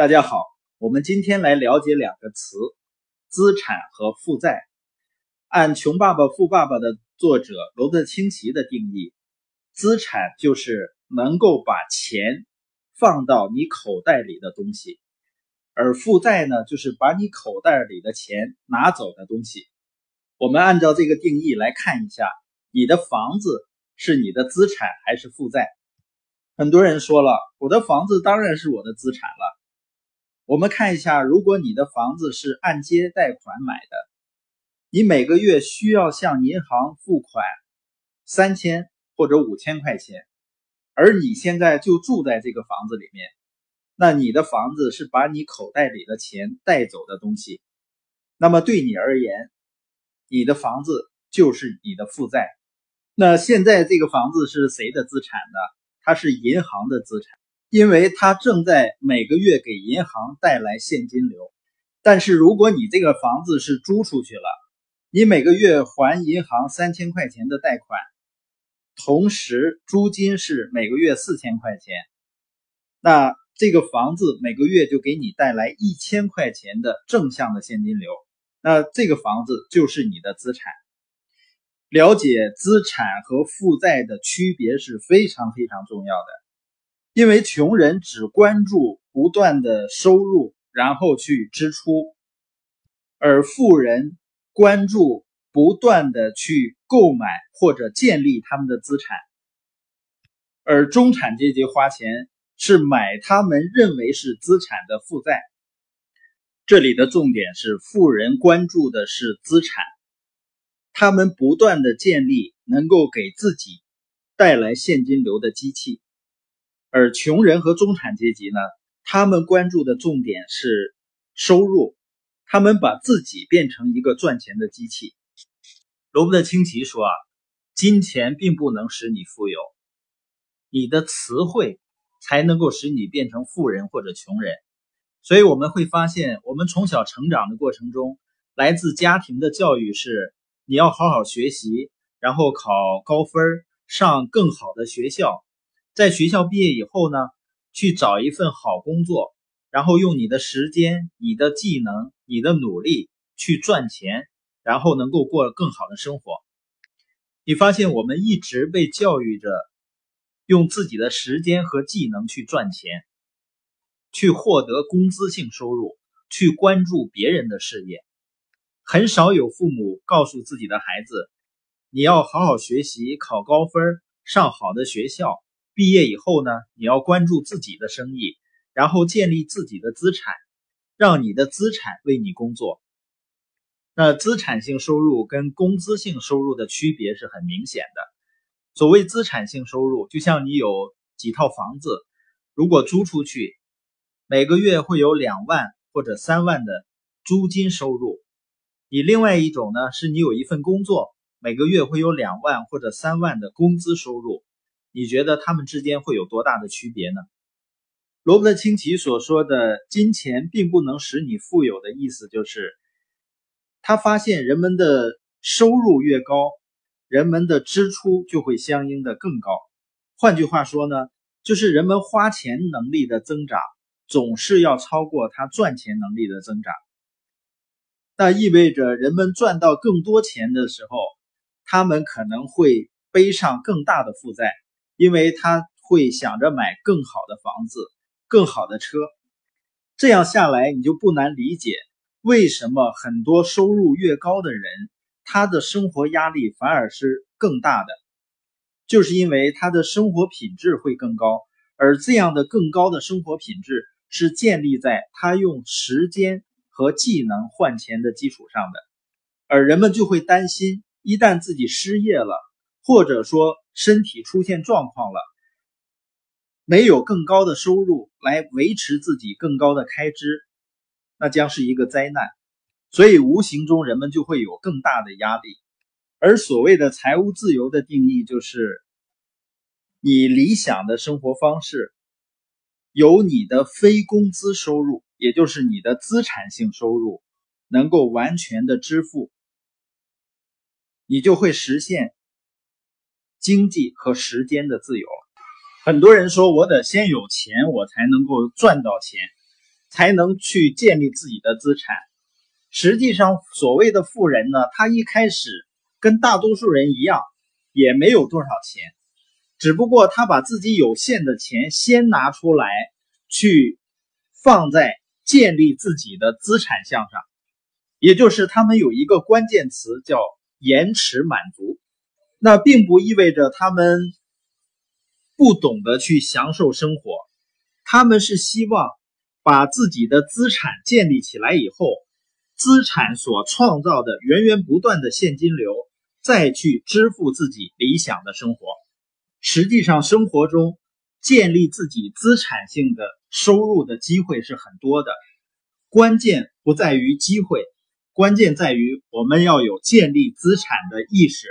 大家好，我们今天来了解两个词：资产和负债。按《穷爸爸富爸爸》的作者罗伯特清崎的定义，资产就是能够把钱放到你口袋里的东西，而负债呢，就是把你口袋里的钱拿走的东西。我们按照这个定义来看一下，你的房子是你的资产还是负债？很多人说了，我的房子当然是我的资产了。我们看一下，如果你的房子是按揭贷款买的，你每个月需要向银行付款三千或者五千块钱，而你现在就住在这个房子里面，那你的房子是把你口袋里的钱带走的东西，那么对你而言，你的房子就是你的负债。那现在这个房子是谁的资产呢？它是银行的资产。因为它正在每个月给银行带来现金流，但是如果你这个房子是租出去了，你每个月还银行三千块钱的贷款，同时租金是每个月四千块钱，那这个房子每个月就给你带来一千块钱的正向的现金流，那这个房子就是你的资产。了解资产和负债的区别是非常非常重要的。因为穷人只关注不断的收入，然后去支出，而富人关注不断的去购买或者建立他们的资产，而中产阶级花钱是买他们认为是资产的负债。这里的重点是，富人关注的是资产，他们不断的建立能够给自己带来现金流的机器。而穷人和中产阶级呢，他们关注的重点是收入，他们把自己变成一个赚钱的机器。罗伯特清崎说啊，金钱并不能使你富有，你的词汇才能够使你变成富人或者穷人。所以我们会发现，我们从小成长的过程中，来自家庭的教育是你要好好学习，然后考高分，上更好的学校。在学校毕业以后呢，去找一份好工作，然后用你的时间、你的技能、你的努力去赚钱，然后能够过更好的生活。你发现我们一直被教育着用自己的时间和技能去赚钱，去获得工资性收入，去关注别人的事业。很少有父母告诉自己的孩子：“你要好好学习，考高分，上好的学校。”毕业以后呢，你要关注自己的生意，然后建立自己的资产，让你的资产为你工作。那资产性收入跟工资性收入的区别是很明显的。所谓资产性收入，就像你有几套房子，如果租出去，每个月会有两万或者三万的租金收入。你另外一种呢，是你有一份工作，每个月会有两万或者三万的工资收入。你觉得他们之间会有多大的区别呢？罗伯特清崎所说的“金钱并不能使你富有”的意思，就是他发现人们的收入越高，人们的支出就会相应的更高。换句话说呢，就是人们花钱能力的增长总是要超过他赚钱能力的增长。那意味着人们赚到更多钱的时候，他们可能会背上更大的负债。因为他会想着买更好的房子、更好的车，这样下来你就不难理解为什么很多收入越高的人，他的生活压力反而是更大的，就是因为他的生活品质会更高，而这样的更高的生活品质是建立在他用时间和技能换钱的基础上的，而人们就会担心，一旦自己失业了，或者说。身体出现状况了，没有更高的收入来维持自己更高的开支，那将是一个灾难。所以无形中人们就会有更大的压力。而所谓的财务自由的定义，就是你理想的生活方式，由你的非工资收入，也就是你的资产性收入，能够完全的支付，你就会实现。经济和时间的自由，很多人说我得先有钱，我才能够赚到钱。才能去建立自己的资产。实际上，所谓的富人呢，他一开始跟大多数人一样，也没有多少钱，只不过他把自己有限的钱先拿出来，去放在建立自己的资产项上，也就是他们有一个关键词叫延迟满足。那并不意味着他们不懂得去享受生活，他们是希望把自己的资产建立起来以后，资产所创造的源源不断的现金流，再去支付自己理想的生活。实际上，生活中建立自己资产性的收入的机会是很多的，关键不在于机会，关键在于我们要有建立资产的意识。